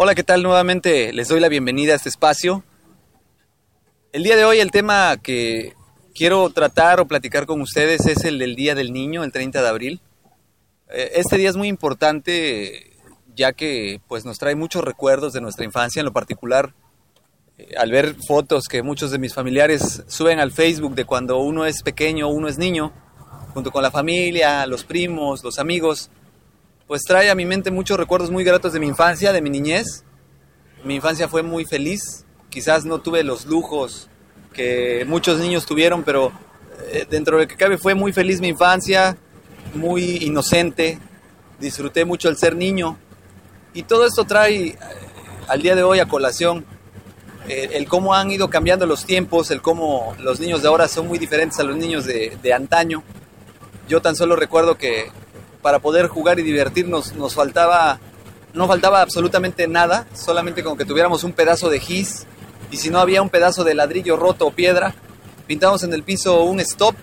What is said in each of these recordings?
Hola, ¿qué tal? Nuevamente les doy la bienvenida a este espacio. El día de hoy el tema que quiero tratar o platicar con ustedes es el del Día del Niño, el 30 de abril. Eh, este día es muy importante ya que pues nos trae muchos recuerdos de nuestra infancia, en lo particular eh, al ver fotos que muchos de mis familiares suben al Facebook de cuando uno es pequeño, uno es niño, junto con la familia, los primos, los amigos, pues trae a mi mente muchos recuerdos muy gratos de mi infancia, de mi niñez. Mi infancia fue muy feliz, quizás no tuve los lujos que muchos niños tuvieron, pero eh, dentro de lo que cabe fue muy feliz mi infancia, muy inocente, disfruté mucho el ser niño. Y todo esto trae eh, al día de hoy a colación el cómo han ido cambiando los tiempos, el cómo los niños de ahora son muy diferentes a los niños de, de antaño. Yo tan solo recuerdo que para poder jugar y divertirnos nos faltaba, no faltaba absolutamente nada, solamente con que tuviéramos un pedazo de gis y si no había un pedazo de ladrillo roto o piedra, pintábamos en el piso un stop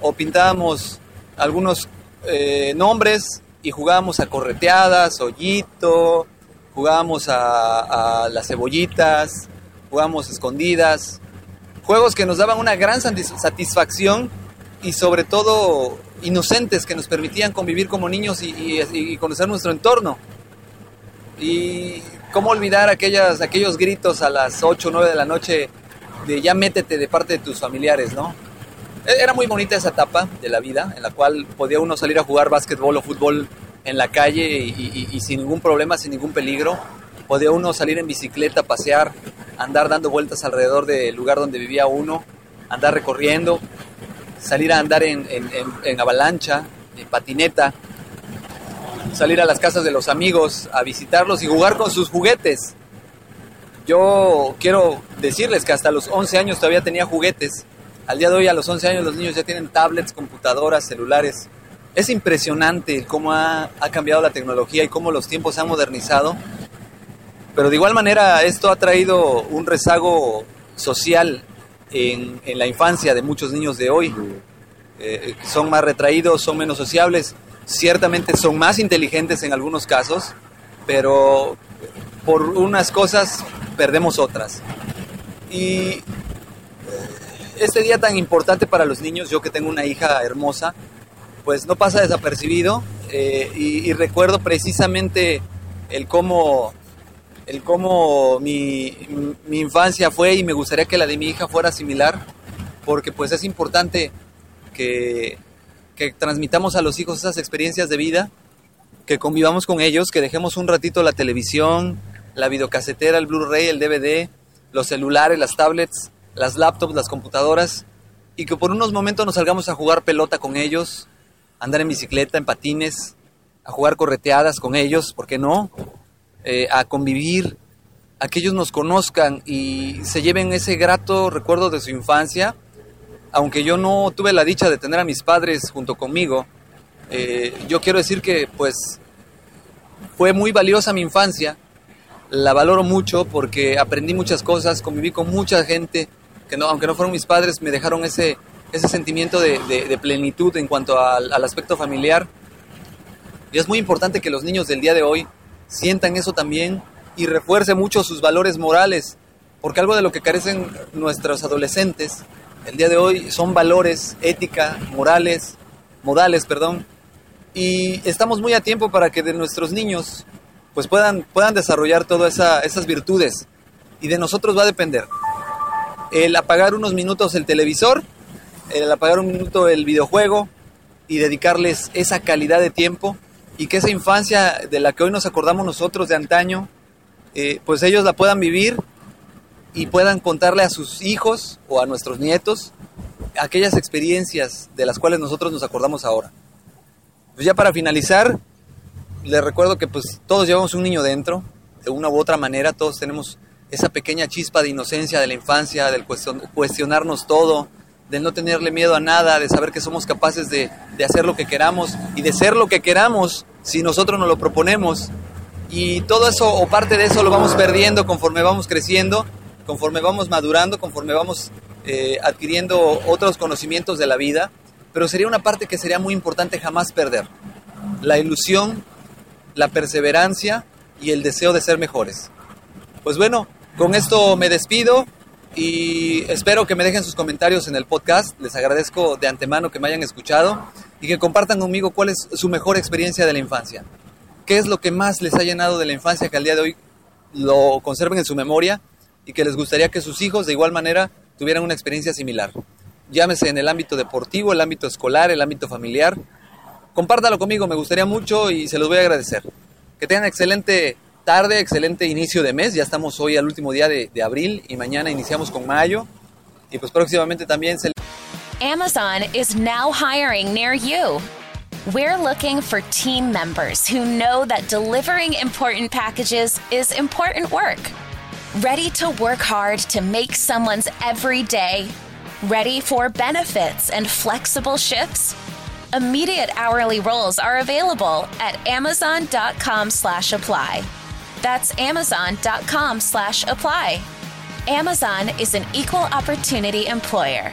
o pintábamos algunos eh, nombres y jugábamos a correteadas, hoyito, jugábamos a, a las cebollitas, jugábamos escondidas, juegos que nos daban una gran satisfacción y sobre todo inocentes que nos permitían convivir como niños y, conocer nuestro entorno. Y cómo olvidar aquellas, aquellos gritos a las 8 o 9 de la noche de ya métete de parte de tus familiares, ¿no? E, era muy bonita esa etapa de la vida en la cual podía uno salir a jugar básquetbol o fútbol en la calle y, y sin ningún problema, sin ningún peligro. Podía uno salir en bicicleta, pasear, andar dando vueltas alrededor del lugar donde vivía uno, andar recorriendo salir a andar en, avalancha, en patineta, salir a las casas de los amigos a visitarlos y jugar con sus juguetes. Yo quiero decirles que hasta los 11 años todavía tenía juguetes. Al día de hoy, a los 11 años, los niños ya tienen tablets, computadoras, celulares. Es impresionante cómo ha, cambiado la tecnología y cómo los tiempos se han modernizado. Pero de igual manera, esto ha traído un rezago social en, la infancia de muchos niños de hoy. Eh, son más retraídos, son menos sociables, ciertamente son más inteligentes en algunos casos, pero por unas cosas perdemos otras. Y eh, este día tan importante para los niños, yo que tengo una hija hermosa, pues no pasa desapercibido eh, y, y, recuerdo precisamente el cómo el cómo mi, infancia fue y me gustaría que la de mi hija fuera similar, porque pues es importante que, que transmitamos a los hijos esas experiencias de vida, que convivamos con ellos, que dejemos un ratito la televisión, la videocasetera, el Blu-ray, el DVD, los celulares, las tablets, las laptops, las computadoras, y que por unos momentos nos salgamos a jugar pelota con ellos, andar en bicicleta, en patines, a jugar correteadas con ellos, ¿por qué no? Eh, a convivir, a que ellos nos conozcan y se lleven ese grato recuerdo de su infancia. Aunque yo no tuve la dicha de tener a mis padres junto conmigo, eh, yo quiero decir que pues fue muy valiosa mi infancia, la valoro mucho porque aprendí muchas cosas, conviví con mucha gente que aunque no fueron mis padres, me dejaron ese, ese sentimiento de, de plenitud en cuanto al, al aspecto familiar. Y es muy importante que los niños del día de hoy sientan eso también y refuerce mucho sus valores morales, porque algo de lo que carecen nuestros adolescentes el día de hoy son valores, ética, morales, modales, perdón, y estamos muy a tiempo para que de nuestros niños pues puedan, puedan desarrollar todas esa, esas virtudes y de nosotros va a depender el apagar unos minutos el televisor, el apagar un minuto el videojuego y dedicarles esa calidad de tiempo y que esa infancia de la que hoy nos acordamos nosotros de antaño, eh, pues ellos la puedan vivir y puedan contarle a sus hijos o a nuestros nietos aquellas experiencias de las cuales nosotros nos acordamos ahora. Pues ya para finalizar, les recuerdo que pues todos llevamos un niño dentro, de una u otra manera, todos tenemos esa pequeña chispa de inocencia de la infancia, del cuestionarnos todo, de no tenerle miedo a nada, de saber que somos capaces de, de, hacer lo que queramos y de ser lo que queramos si nosotros nos lo proponemos. Y todo eso o parte de eso lo vamos perdiendo conforme vamos creciendo, conforme vamos madurando, conforme vamos eh, adquiriendo otros conocimientos de la vida. Pero sería una parte que sería muy importante jamás perder. La ilusión, la perseverancia y el deseo de ser mejores. Pues bueno, con esto me despido y espero que me dejen sus comentarios en el podcast. Les agradezco de antemano que me hayan escuchado y que compartan conmigo cuál es su mejor experiencia de la infancia. ¿Qué es lo que más les ha llenado de la infancia que al día de hoy lo conserven en su memoria y que les gustaría que sus hijos de igual manera tuvieran una experiencia similar? Llámese en el ámbito deportivo, el ámbito escolar, el ámbito familiar. Compártalo conmigo, me gustaría mucho y se los voy a agradecer. Que tengan excelente tarde, excelente inicio de mes. Ya estamos hoy al último día de, de abril y mañana iniciamos con mayo. Y pues próximamente también se... Amazon is now hiring near you. We're looking for team members who know that delivering important packages is important work. Ready to work hard to make someone's every day. Ready for benefits and flexible shifts. Immediate hourly roles are available at amazon.com slash apply. That's amazon.com slash apply. Amazon is an equal opportunity employer.